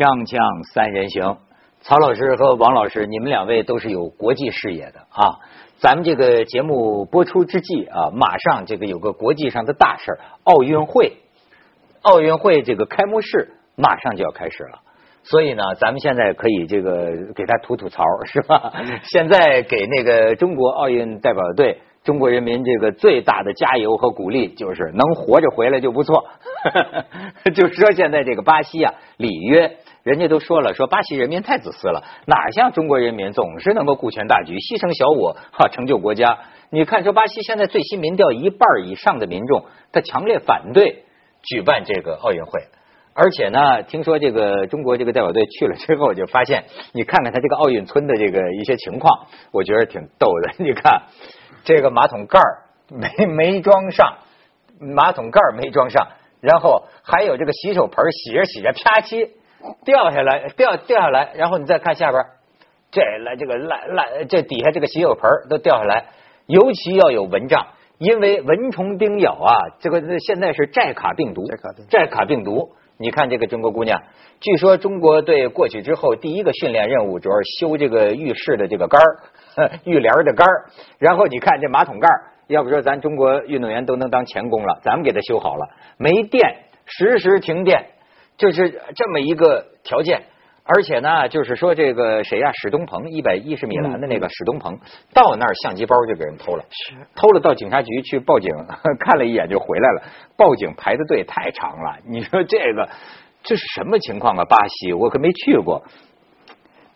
锵锵三人行，曹老师和王老师，你们两位都是有国际视野的啊。咱们这个节目播出之际啊，马上这个有个国际上的大事奥运会，奥运会这个开幕式马上就要开始了。所以呢，咱们现在可以这个给他吐吐槽，是吧？现在给那个中国奥运代表队。中国人民这个最大的加油和鼓励，就是能活着回来就不错。就说，现在这个巴西啊，里约人家都说了，说巴西人民太自私了，哪像中国人民总是能够顾全大局，牺牲小我哈成就国家。你看，说巴西现在最新民调，一半以上的民众他强烈反对举办这个奥运会，而且呢，听说这个中国这个代表队去了之后，就发现，你看看他这个奥运村的这个一些情况，我觉得挺逗的。你看。这个马桶盖没没装上，马桶盖没装上，然后还有这个洗手盆洗着洗着啪叽掉下来，掉掉下来，然后你再看下边，这来这个烂烂这底下这个洗手盆都掉下来，尤其要有蚊帐，因为蚊虫叮咬啊，这个现在是寨卡病毒，寨卡病毒。你看这个中国姑娘，据说中国队过去之后，第一个训练任务主要是修这个浴室的这个杆儿，浴帘的杆儿。然后你看这马桶盖要不说咱中国运动员都能当钳工了，咱们给他修好了。没电，时时停电，就是这么一个条件。而且呢，就是说这个谁呀？史东鹏，一百一十米栏的那个史东鹏，到那儿相机包就给人偷了，偷了到警察局去报警，看了一眼就回来了。报警排的队太长了，你说这个这是什么情况啊？巴西我可没去过。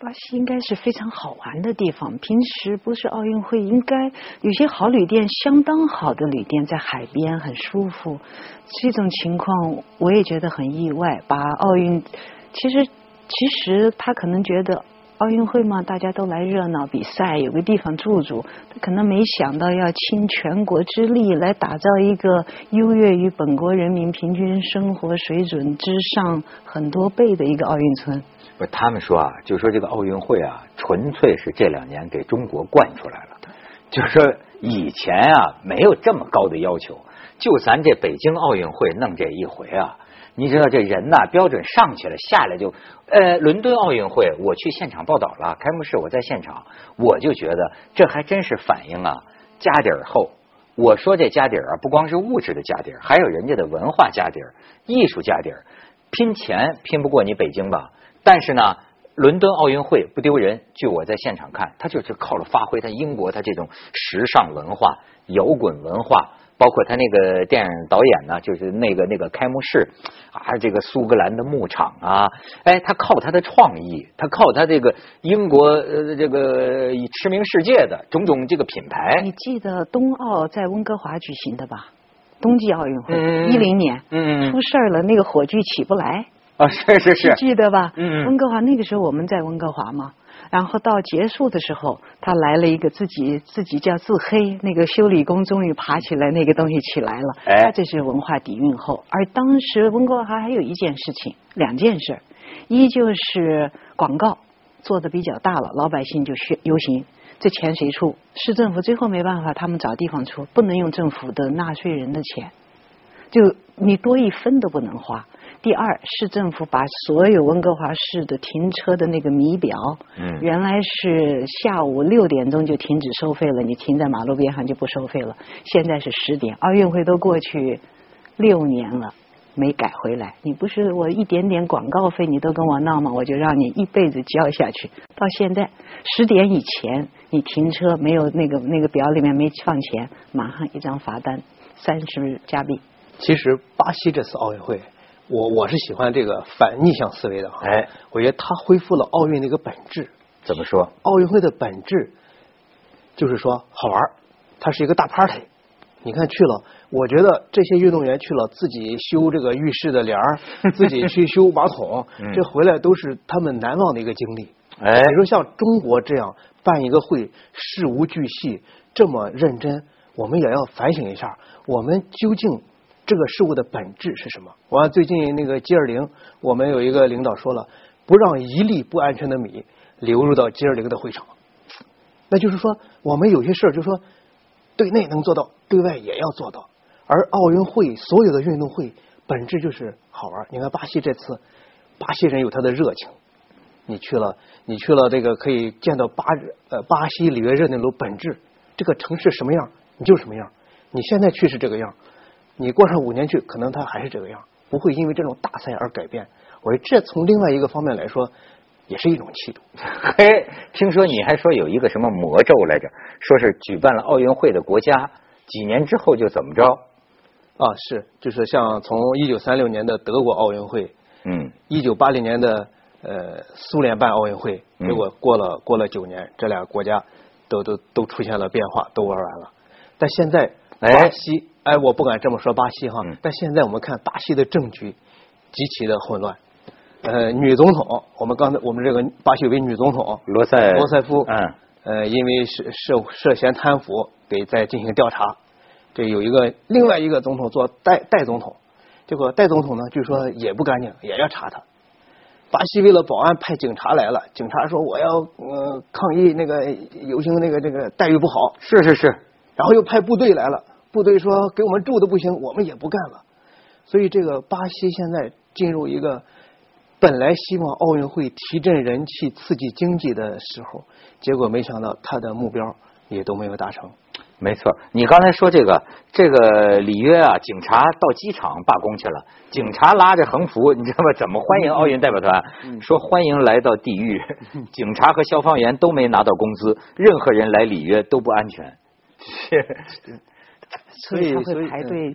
巴西应该是非常好玩的地方，平时不是奥运会，应该有些好旅店，相当好的旅店在海边，很舒服。这种情况我也觉得很意外。把奥运其实。其实他可能觉得奥运会嘛，大家都来热闹比赛，有个地方住住。他可能没想到要倾全国之力来打造一个优越于本国人民平均生活水准之上很多倍的一个奥运村。不是他们说啊，就说这个奥运会啊，纯粹是这两年给中国惯出来了。就是说以前啊，没有这么高的要求，就咱这北京奥运会弄这一回啊。你知道这人呐，标准上去了，下来就，呃，伦敦奥运会我去现场报道了，开幕式我在现场，我就觉得这还真是反映啊家底儿厚。我说这家底儿啊，不光是物质的家底儿，还有人家的文化家底儿、艺术家底儿。拼钱拼不过你北京吧？但是呢，伦敦奥运会不丢人。据我在现场看，他就是靠着发挥他英国他这种时尚文化、摇滚文化。包括他那个电影导演呢，就是那个那个开幕式啊，这个苏格兰的牧场啊，哎，他靠他的创意，他靠他这个英国呃这个驰名世界的种种这个品牌。你记得冬奥在温哥华举行的吧？冬季奥运会一零年，嗯，出事了，那个火炬起不来啊，是是是，记得吧？嗯，温哥华那个时候我们在温哥华嘛。然后到结束的时候，他来了一个自己自己叫自黑，那个修理工终于爬起来，那个东西起来了。哎，这是文化底蕴厚。而当时温哥华还有一件事情，两件事，一就是广告做的比较大了，老百姓就去游行，这钱谁出？市政府最后没办法，他们找地方出，不能用政府的纳税人的钱，就你多一分都不能花。第二，市政府把所有温哥华市的停车的那个米表，嗯，原来是下午六点钟就停止收费了，你停在马路边上就不收费了。现在是十点，奥运会都过去六年了，没改回来。你不是我一点点广告费你都跟我闹吗？我就让你一辈子交下去。到现在十点以前你停车没有那个那个表里面没放钱，马上一张罚单三十加币。其实巴西这次奥运会。我我是喜欢这个反逆向思维的，哎，我觉得它恢复了奥运的一个本质。怎么说？奥运会的本质就是说好玩，它是一个大 party。你看去了，我觉得这些运动员去了，自己修这个浴室的帘儿，自己去修马桶，这回来都是他们难忘的一个经历。哎，你说像中国这样办一个会，事无巨细，这么认真，我们也要反省一下，我们究竟。这个事物的本质是什么？我最近那个 G 二零，我们有一个领导说了，不让一粒不安全的米流入到 G 二零的会场。那就是说，我们有些事儿，就是说，对内能做到，对外也要做到。而奥运会所有的运动会本质就是好玩。你看巴西这次巴西人有他的热情。你去了，你去了这个可以见到巴呃巴西里约热内卢本质，这个城市什么样，你就什么样。你现在去是这个样，你过上五年去，可能它还是这个样，不会因为这种大赛而改变。我说这从另外一个方面来说，也是一种气度。嘿，听说你还说有一个什么魔咒来着？说是举办了奥运会的国家，几年之后就怎么着？啊，是，就是像从一九三六年的德国奥运会，嗯，一九八零年的呃苏联办奥运会，结果过了过了九年，这俩国家都都都出现了变化，都玩完了。但现在。巴西，哎，我不敢这么说巴西哈，但现在我们看巴西的政局极其的混乱。呃，女总统，我们刚才我们这个巴西有位女总统罗塞罗塞夫，嗯，呃，因为涉涉涉嫌贪腐，给在进行调查。这有一个另外一个总统做代代总统，结果代总统呢，据说也不干净，也要查他。巴西为了保安派警察来了，警察说我要呃抗议那个游行那个这个待遇不好，是是是，然后又派部队来了。部队说给我们住的不行，我们也不干了。所以这个巴西现在进入一个本来希望奥运会提振人气、刺激经济的时候，结果没想到他的目标也都没有达成。没错，你刚才说这个这个里约啊，警察到机场罢工去了，警察拉着横幅，你知道吗？怎么欢迎奥运代表团？说欢迎来到地狱，警察和消防员都没拿到工资，任何人来里约都不安全。所以，所以，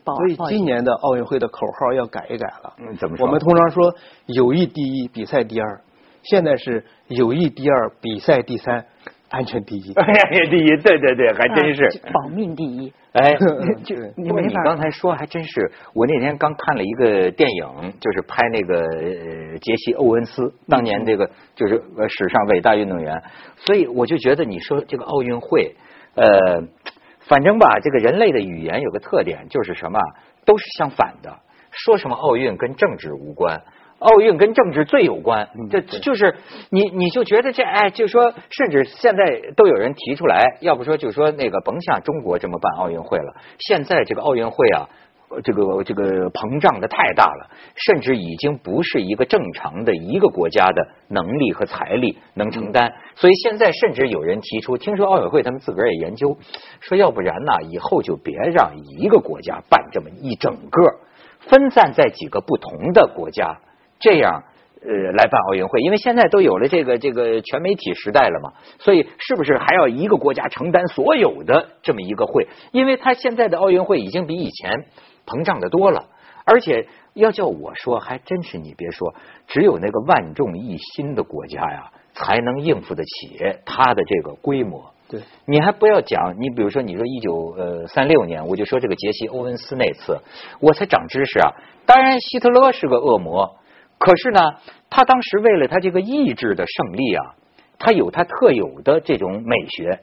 所以今年的奥运会的口号要改一改了。嗯，怎么说？我们通常说友谊第一，比赛第二。现在是友谊第二，比赛第三，安全第一。安全第一，对对对，还真是保命第一。哎，就你你刚才说还真是，我那天刚看了一个电影，就是拍那个杰西·欧文斯当年这个就是史上伟大运动员，所以我就觉得你说这个奥运会，呃。反正吧，这个人类的语言有个特点，就是什么都是相反的。说什么奥运跟政治无关，奥运跟政治最有关。这就是你，你就觉得这哎，就说甚至现在都有人提出来，要不说就说那个甭像中国这么办奥运会了。现在这个奥运会啊。这个这个膨胀的太大了，甚至已经不是一个正常的一个国家的能力和财力能承担。所以现在甚至有人提出，听说奥委会他们自个儿也研究，说要不然呢，以后就别让一个国家办这么一整个，分散在几个不同的国家，这样呃来办奥运会。因为现在都有了这个这个全媒体时代了嘛，所以是不是还要一个国家承担所有的这么一个会？因为他现在的奥运会已经比以前。膨胀的多了，而且要叫我说，还真是你别说，只有那个万众一心的国家呀，才能应付得起它的这个规模。对，你还不要讲，你比如说，你说一九呃三六年，我就说这个杰西·欧文斯那次，我才长知识啊。当然，希特勒是个恶魔，可是呢，他当时为了他这个意志的胜利啊，他有他特有的这种美学。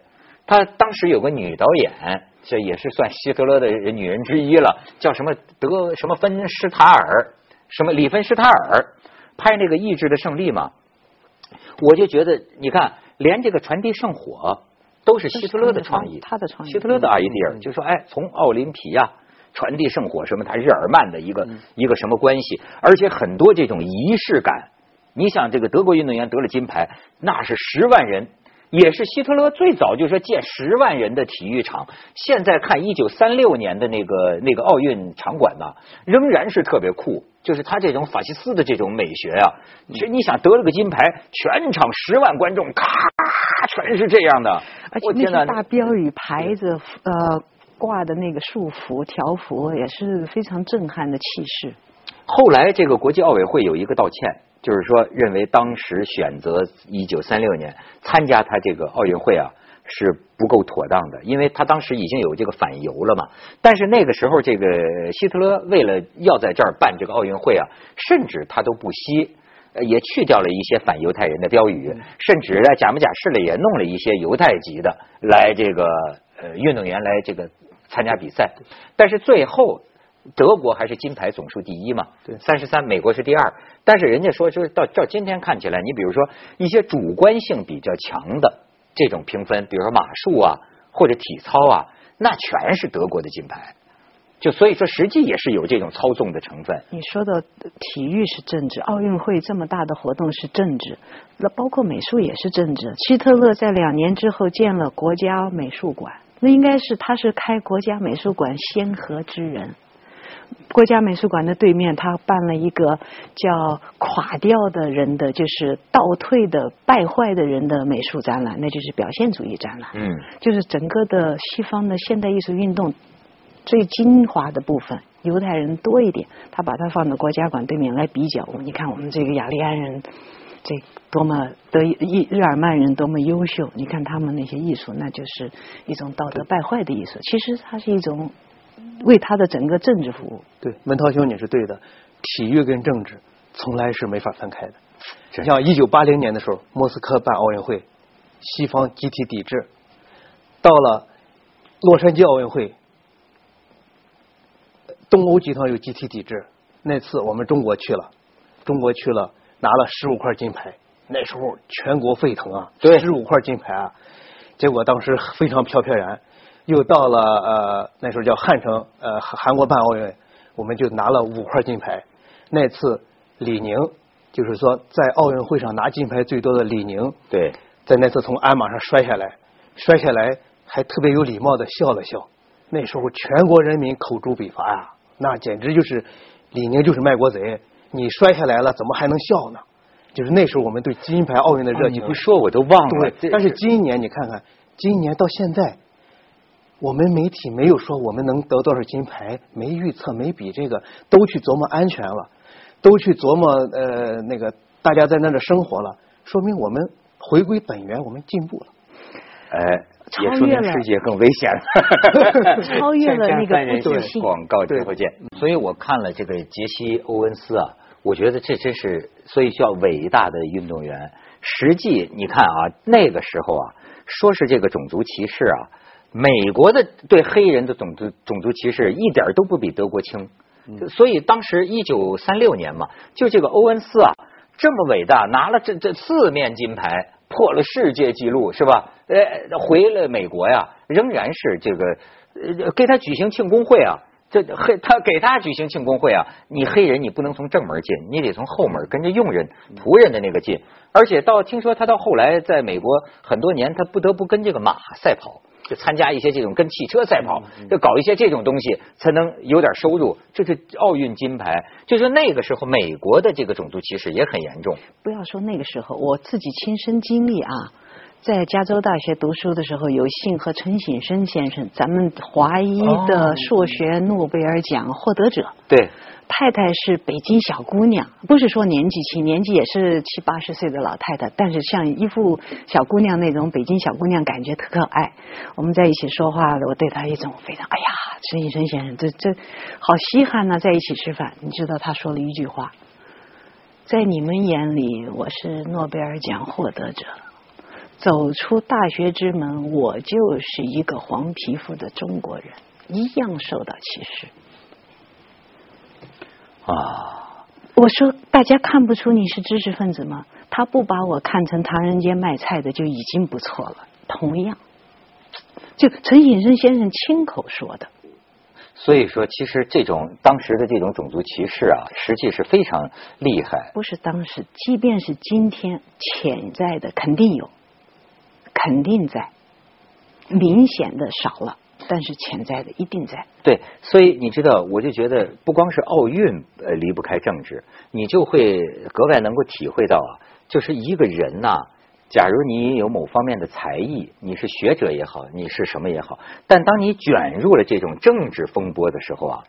他当时有个女导演，这也是算希特勒的女人之一了，叫什么德什么芬施塔尔，什么里芬施塔尔，拍那个意志的胜利嘛。我就觉得，你看，连这个传递圣火都是希特勒的创意，他的创意，希特勒的 idea，就说，哎，从奥林匹亚传递圣火，什么他日耳曼的一个一个什么关系，而且很多这种仪式感。你想，这个德国运动员得了金牌，那是十万人。也是希特勒最早就说建十万人的体育场，现在看一九三六年的那个那个奥运场馆呢，仍然是特别酷。就是他这种法西斯的这种美学啊，其实你想得了个金牌，全场十万观众，咔，全是这样的。而且那些大标语、牌子、呃挂的那个束缚、条幅，也是非常震撼的气势。后来这个国际奥委会有一个道歉。就是说，认为当时选择一九三六年参加他这个奥运会啊是不够妥当的，因为他当时已经有这个反犹了嘛。但是那个时候，这个希特勒为了要在这儿办这个奥运会啊，甚至他都不惜，也去掉了一些反犹太人的标语，甚至在假模假式的也弄了一些犹太籍的来这个呃运动员来这个参加比赛。但是最后。德国还是金牌总数第一嘛？对，三十三，美国是第二。但是人家说，就是到到今天看起来，你比如说一些主观性比较强的这种评分，比如说马术啊或者体操啊，那全是德国的金牌。就所以说，实际也是有这种操纵的成分。你说的体育是政治，奥运会这么大的活动是政治，那包括美术也是政治。希特勒在两年之后建了国家美术馆，那应该是他是开国家美术馆先河之人。国家美术馆的对面，他办了一个叫“垮掉的人的”，就是倒退的、败坏的人的美术展览，那就是表现主义展览。嗯，就是整个的西方的现代艺术运动最精华的部分，犹太人多一点，他把它放到国家馆对面来比较。你看我们这个雅利安人，这多么德意日耳曼人多么优秀，你看他们那些艺术，那就是一种道德败坏的艺术。其实它是一种。为他的整个政治服务。对，文涛兄你是对的，体育跟政治从来是没法分开的。像一九八零年的时候，莫斯科办奥运会，西方集体抵制；到了洛杉矶奥运会，东欧集团有集体抵制。那次我们中国去了，中国去了拿了十五块金牌，那时候全国沸腾啊，十五块金牌啊，结果当时非常飘飘然。又到了呃那时候叫汉城呃韩国办奥运，我们就拿了五块金牌。那次李宁就是说在奥运会上拿金牌最多的李宁，对，在那次从鞍马上摔下来，摔下来还特别有礼貌的笑了笑。那时候全国人民口诛笔伐呀，那简直就是李宁就是卖国贼，你摔下来了怎么还能笑呢？就是那时候我们对金牌奥运的热情。你不说我都忘了。对，但是今年你看看，今年到现在。我们媒体没有说我们能得多少金牌，没预测，没比这个，都去琢磨安全了，都去琢磨呃那个大家在那儿生活了，说明我们回归本源，我们进步了。哎，也说明世界更危险了。超越了那个不自信。广告直播间。所以我看了这个杰西·欧文斯啊，我觉得这真是所以叫伟大的运动员。实际你看啊，那个时候啊，说是这个种族歧视啊。美国的对黑人的种族种族歧视一点都不比德国轻，所以当时一九三六年嘛，就这个欧文斯啊，这么伟大，拿了这这四面金牌，破了世界纪录是吧？呃，回了美国呀，仍然是这个呃给他举行庆功会啊，这黑他给他举行庆功会啊，你黑人你不能从正门进，你得从后门跟着佣人仆人的那个进，而且到听说他到后来在美国很多年，他不得不跟这个马赛跑。就参加一些这种跟汽车赛跑，就搞一些这种东西，才能有点收入。这是奥运金牌。就说那个时候，美国的这个种族歧视也很严重。不要说那个时候，我自己亲身经历啊，在加州大学读书的时候，有幸和陈省身先生，咱们华裔的数学诺贝尔奖获得者。对。太太是北京小姑娘，不是说年纪轻，年纪也是七八十岁的老太太，但是像一副小姑娘那种北京小姑娘，感觉特可爱。我们在一起说话，我对她一种非常哎呀，陈医生先生，这这好稀罕呐，在一起吃饭。你知道他说了一句话，在你们眼里我是诺贝尔奖获得者，走出大学之门，我就是一个黄皮肤的中国人，一样受到歧视。啊！我说，大家看不出你是知识分子吗？他不把我看成唐人街卖菜的就已经不错了。同样，就陈寅生先生亲口说的。所以说，其实这种当时的这种种族歧视啊，实际是非常厉害。不是当时，即便是今天，潜在的肯定有，肯定在，明显的少了。但是潜在的一定在。对，所以你知道，我就觉得不光是奥运呃离不开政治，你就会格外能够体会到啊，就是一个人呐，假如你有某方面的才艺，你是学者也好，你是什么也好，但当你卷入了这种政治风波的时候啊，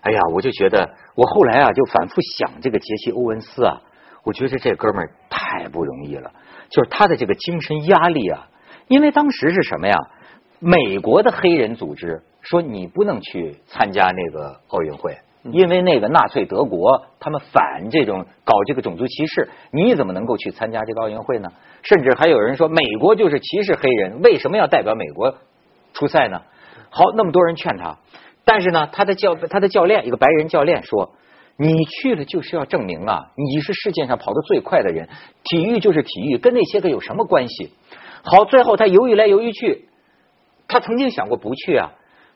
哎呀，我就觉得，我后来啊就反复想这个杰西·欧文斯啊，我觉得这哥们儿太不容易了，就是他的这个精神压力啊，因为当时是什么呀？美国的黑人组织说你不能去参加那个奥运会，因为那个纳粹德国他们反这种搞这个种族歧视，你怎么能够去参加这个奥运会呢？甚至还有人说美国就是歧视黑人，为什么要代表美国出赛呢？好，那么多人劝他，但是呢，他的教他的教练一个白人教练说，你去了就是要证明啊，你是世界上跑得最快的人，体育就是体育，跟那些个有什么关系？好，最后他犹豫来犹豫去。他曾经想过不去啊，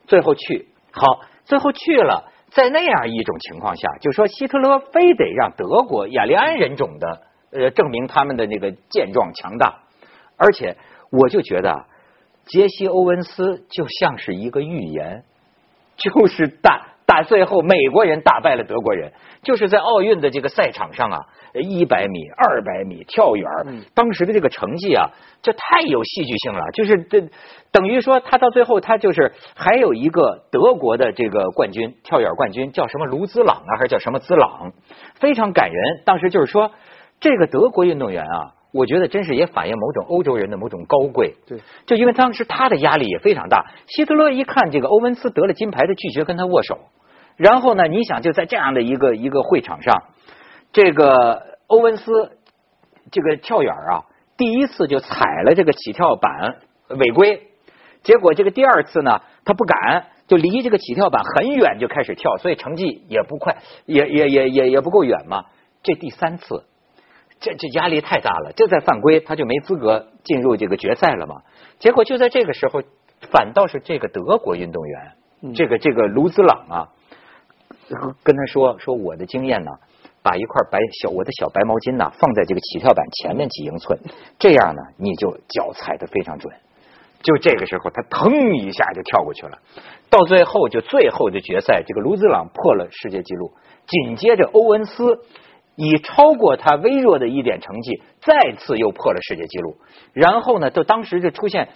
最后去好，最后去了，在那样一种情况下，就说希特勒非得让德国雅利安人种的呃证明他们的那个健壮强大，而且我就觉得杰西·欧文斯就像是一个预言，就是大。打最后，美国人打败了德国人，就是在奥运的这个赛场上啊，一百米、二百米跳远，当时的这个成绩啊，这太有戏剧性了。就是这等于说，他到最后，他就是还有一个德国的这个冠军，跳远冠军叫什么卢兹朗啊，还是叫什么兹朗，非常感人。当时就是说，这个德国运动员啊。我觉得真是也反映某种欧洲人的某种高贵。对，就因为当时他的压力也非常大。希特勒一看这个欧文斯得了金牌，他拒绝跟他握手。然后呢，你想就在这样的一个一个会场上，这个欧文斯这个跳远啊，第一次就踩了这个起跳板违规，结果这个第二次呢，他不敢，就离这个起跳板很远就开始跳，所以成绩也不快，也也也也也不够远嘛。这第三次。这这压力太大了，这再犯规，他就没资格进入这个决赛了嘛。结果就在这个时候，反倒是这个德国运动员，这个这个卢兹朗啊，跟他说说我的经验呢，把一块白小我的小白毛巾呢放在这个起跳板前面几英寸，这样呢你就脚踩的非常准。就这个时候，他腾一下就跳过去了。到最后就最后的决赛，这个卢兹朗破了世界纪录，紧接着欧文斯。以超过他微弱的一点成绩，再次又破了世界纪录。然后呢，就当时就出现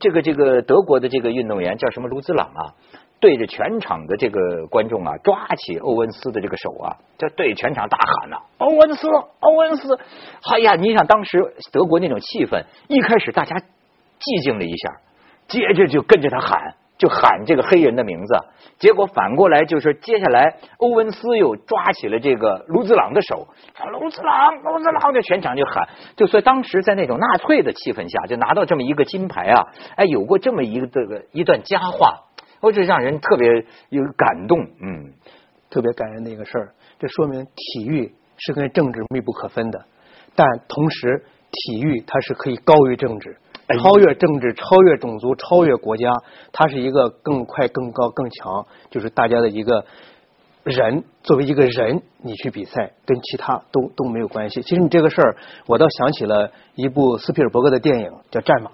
这个这个德国的这个运动员叫什么卢兹朗啊，对着全场的这个观众啊，抓起欧文斯的这个手啊，就对全场大喊呐：“欧文斯，欧文斯！”哎呀，你想当时德国那种气氛，一开始大家寂静了一下，接着就跟着他喊。就喊这个黑人的名字，结果反过来就是接下来欧文斯又抓起了这个卢兹朗的手，卢兹朗，卢兹朗，就全场就喊，就说当时在那种纳粹的气氛下，就拿到这么一个金牌啊，哎，有过这么一个这个一段佳话，或者让人特别有感动，嗯，特别感人的一个事儿。这说明体育是跟政治密不可分的，但同时体育它是可以高于政治。超越政治，超越种族，超越国家，它是一个更快、更高、更强，就是大家的一个人作为一个人，你去比赛，跟其他都都没有关系。其实你这个事儿，我倒想起了一部斯皮尔伯格的电影，叫《战马》。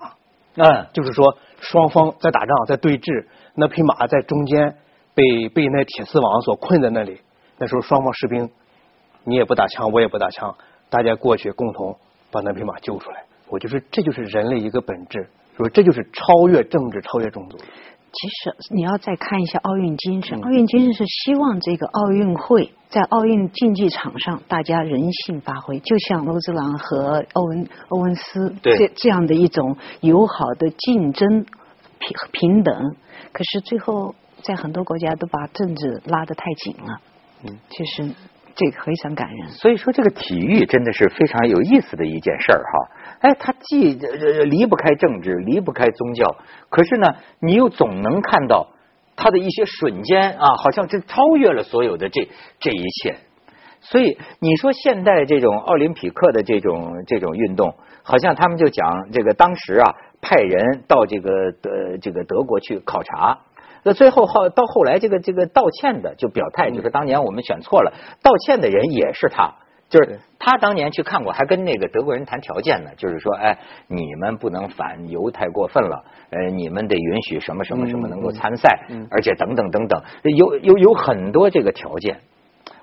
嗯，就是说双方在打仗，在对峙，那匹马在中间被被那铁丝网所困在那里。那时候双方士兵，你也不打枪，我也不打枪，大家过去共同把那匹马救出来。我就是，这就是人类一个本质，说这就是超越政治、超越种族。其实你要再看一下奥运精神，奥运精神是希望这个奥运会在奥运竞技场上大家人性发挥，就像罗兹朗和欧文欧文斯这这样的一种友好的竞争平平等。可是最后在很多国家都把政治拉得太紧了。嗯，其实这个非常感人。所以说，这个体育真的是非常有意思的一件事儿哈。哎，他既离不开政治，离不开宗教，可是呢，你又总能看到它的一些瞬间啊，好像这超越了所有的这这一切。所以你说现代这种奥林匹克的这种这种运动，好像他们就讲这个当时啊，派人到这个德这个德国去考察，那最后后到后来这个这个道歉的就表态，就是当年我们选错了，道歉的人也是他。就是他当年去看过，还跟那个德国人谈条件呢。就是说，哎，你们不能反犹太过分了，呃，你们得允许什么什么什么能够参赛，而且等等等等，有有有很多这个条件。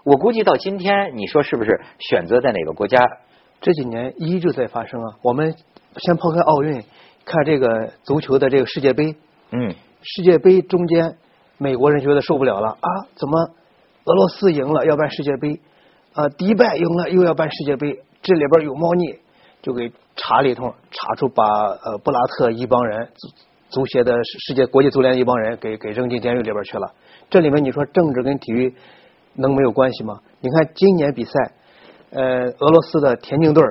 我估计到今天，你说是不是选择在哪个国家？这几年一直在发生啊。我们先抛开奥运，看这个足球的这个世界杯。嗯。世界杯中间，美国人觉得受不了了啊！怎么俄罗斯赢了要办世界杯？啊，迪拜赢了又要办世界杯，这里边有猫腻，就给查了一通，查出把呃布拉特一帮人足足协的世界国际足联一帮人给给扔进监狱里边去了。这里面你说政治跟体育能没有关系吗？你看今年比赛，呃，俄罗斯的田径队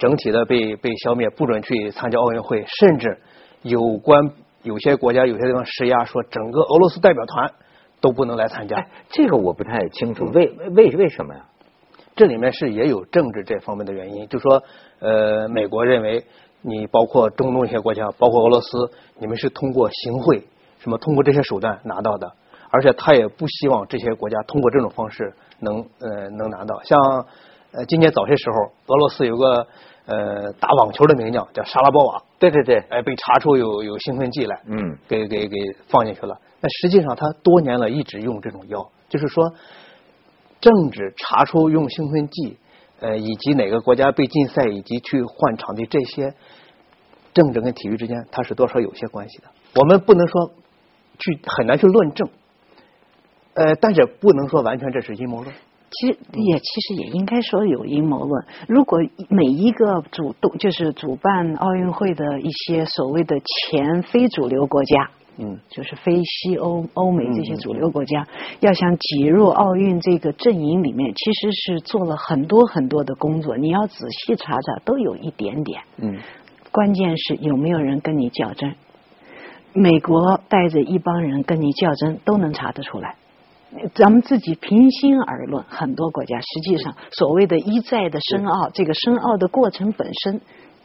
整体的被被消灭，不准去参加奥运会，甚至有关有些国家有些地方施压，说整个俄罗斯代表团都不能来参加。这个我不太清楚，为为为什么呀？这里面是也有政治这方面的原因，就说呃，美国认为你包括中东一些国家，包括俄罗斯，你们是通过行贿，什么通过这些手段拿到的，而且他也不希望这些国家通过这种方式能呃能拿到。像呃今年早些时候，俄罗斯有个呃打网球的名将叫沙拉波娃，对对对，哎被查出有有兴奋剂来，嗯，给给给放进去了。那实际上他多年了一直用这种药，就是说政治查出用兴奋剂，呃以及哪个国家被禁赛以及去换场地这些。政治跟体育之间，它是多少有些关系的。我们不能说去很难去论证，呃，但是不能说完全这是阴谋论。其实也其实也应该说有阴谋论。如果每一个主动就是主办奥运会的一些所谓的前非主流国家，嗯，就是非西欧、欧美这些主流国家，要想挤入奥运这个阵营里面，其实是做了很多很多的工作。你要仔细查查，都有一点点，嗯。关键是有没有人跟你较真？美国带着一帮人跟你较真，都能查得出来。咱们自己平心而论，很多国家实际上所谓的一再的申奥，这个申奥的过程本身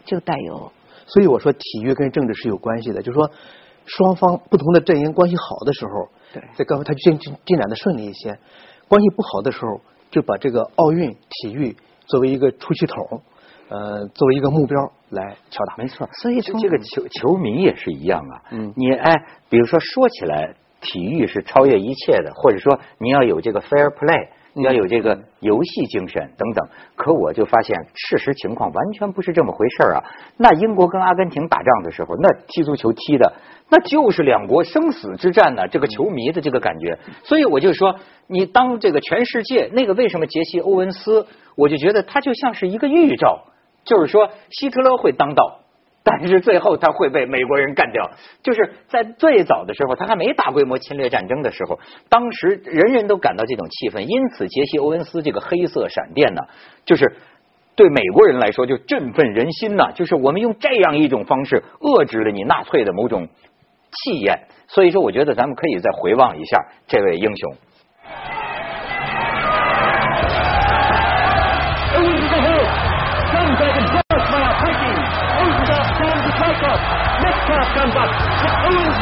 就带有。所以我说，体育跟政治是有关系的。就是说，双方不同的阵营关系好的时候，对，在各方他进进进展的顺利一些；关系不好的时候，就把这个奥运体育作为一个出气筒。呃，作为一个目标来敲打，没错。所以这个球球迷也是一样啊。嗯，你哎，比如说说起来，体育是超越一切的，或者说你要有这个 fair play，你要有这个游戏精神等等。可我就发现，事实情况完全不是这么回事啊。那英国跟阿根廷打仗的时候，那踢足球踢的那就是两国生死之战呢。这个球迷的这个感觉，所以我就说，你当这个全世界那个为什么杰西·欧文斯，我就觉得他就像是一个预兆。就是说，希特勒会当道，但是最后他会被美国人干掉。就是在最早的时候，他还没大规模侵略战争的时候，当时人人都感到这种气氛，因此杰西·欧文斯这个黑色闪电呢，就是对美国人来说就振奋人心呐。就是我们用这样一种方式遏制了你纳粹的某种气焰。所以说，我觉得咱们可以再回望一下这位英雄。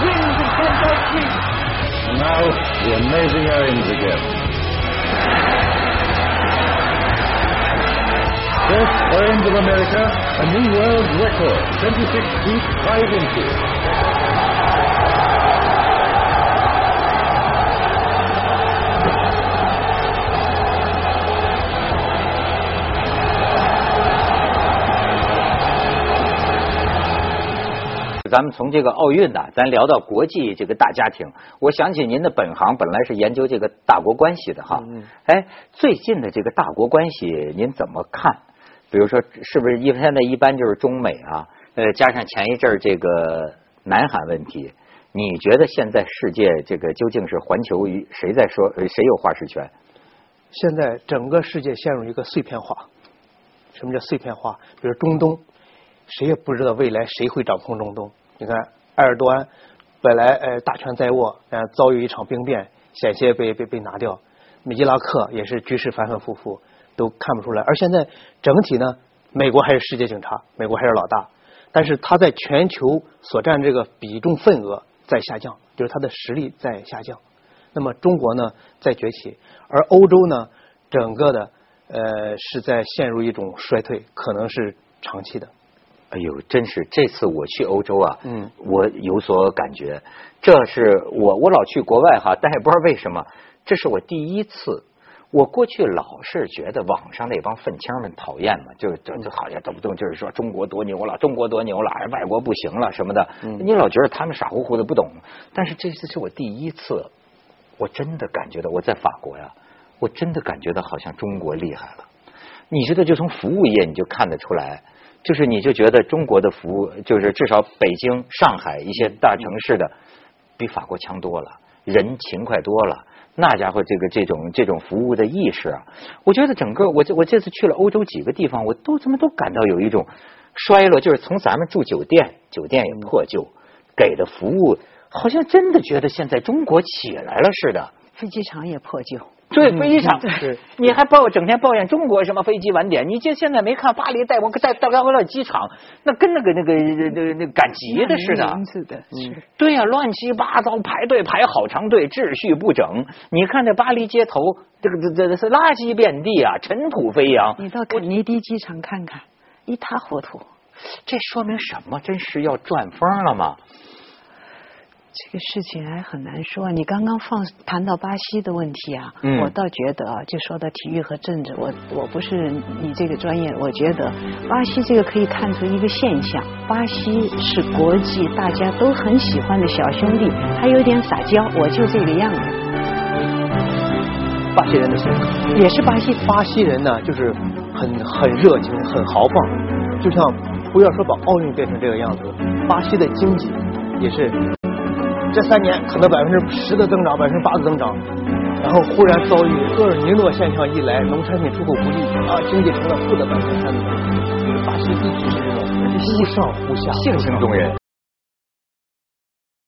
Wins and now the amazing Owens again. First Owens of America, a new world record, 26 feet 5 inches. 咱们从这个奥运呢，咱聊到国际这个大家庭。我想起您的本行本来是研究这个大国关系的哈。哎，最近的这个大国关系您怎么看？比如说，是不是一现在一般就是中美啊？呃，加上前一阵儿这个南海问题，你觉得现在世界这个究竟是环球与谁在说？谁有话事权？现在整个世界陷入一个碎片化。什么叫碎片化？比如中东，谁也不知道未来谁会掌控中东。你看，埃尔多安本来呃大权在握，呃遭遇一场兵变，险些被被被拿掉。伊拉克也是局势反反复复，都看不出来。而现在整体呢，美国还是世界警察，美国还是老大，但是他在全球所占这个比重份额在下降，就是他的实力在下降。那么中国呢在崛起，而欧洲呢整个的呃是在陷入一种衰退，可能是长期的。哎呦，真是这次我去欧洲啊，嗯，我有所感觉。这是我我老去国外哈，但也不知道为什么，这是我第一次。我过去老是觉得网上那帮愤青们讨厌嘛，就就就好像动不动就是说中国多牛了，中国多牛了，外国不行了什么的。你老觉得他们傻乎乎的不懂，但是这次是我第一次，我真的感觉到我在法国呀，我真的感觉到好像中国厉害了。你知道就从服务业你就看得出来。就是你就觉得中国的服务，就是至少北京、上海一些大城市的，比法国强多了，人勤快多了。那家伙这个这种这种服务的意识啊，我觉得整个我这我这次去了欧洲几个地方，我都怎么都感到有一种衰落，就是从咱们住酒店，酒店也破旧，给的服务好像真的觉得现在中国起来了似的。飞机场也破旧。对，非常是。你还抱整天抱怨中国什么飞机晚点？你就现在没看巴黎戴维戴戴高乐机场，那跟那个那个那那赶集的似的。是的，是。对呀，乱七八糟，排队排好长队，秩序不整。你看这巴黎街头，这个这这是垃圾遍地啊，尘土飞扬。你到肯尼迪机场看看，一塌糊涂。这说明什么？真是要转风了吗？这个事情还很难说。你刚刚放谈到巴西的问题啊，我倒觉得啊，就说到体育和政治，我我不是你这个专业，我觉得巴西这个可以看出一个现象：巴西是国际大家都很喜欢的小兄弟，还有点撒娇，我就这个样子。巴西人的性格也是巴西，巴西人呢，就是很很热情，很豪放，就像不要说把奥运变成这个样子，巴西的经济也是。这三年可能百分之十的增长，百分之八的增长，然后忽然遭遇厄尔尼诺现象一来，农产品出口不利啊，经济成了负的百分之三。巴西一直是这种忽上忽下，性情中人。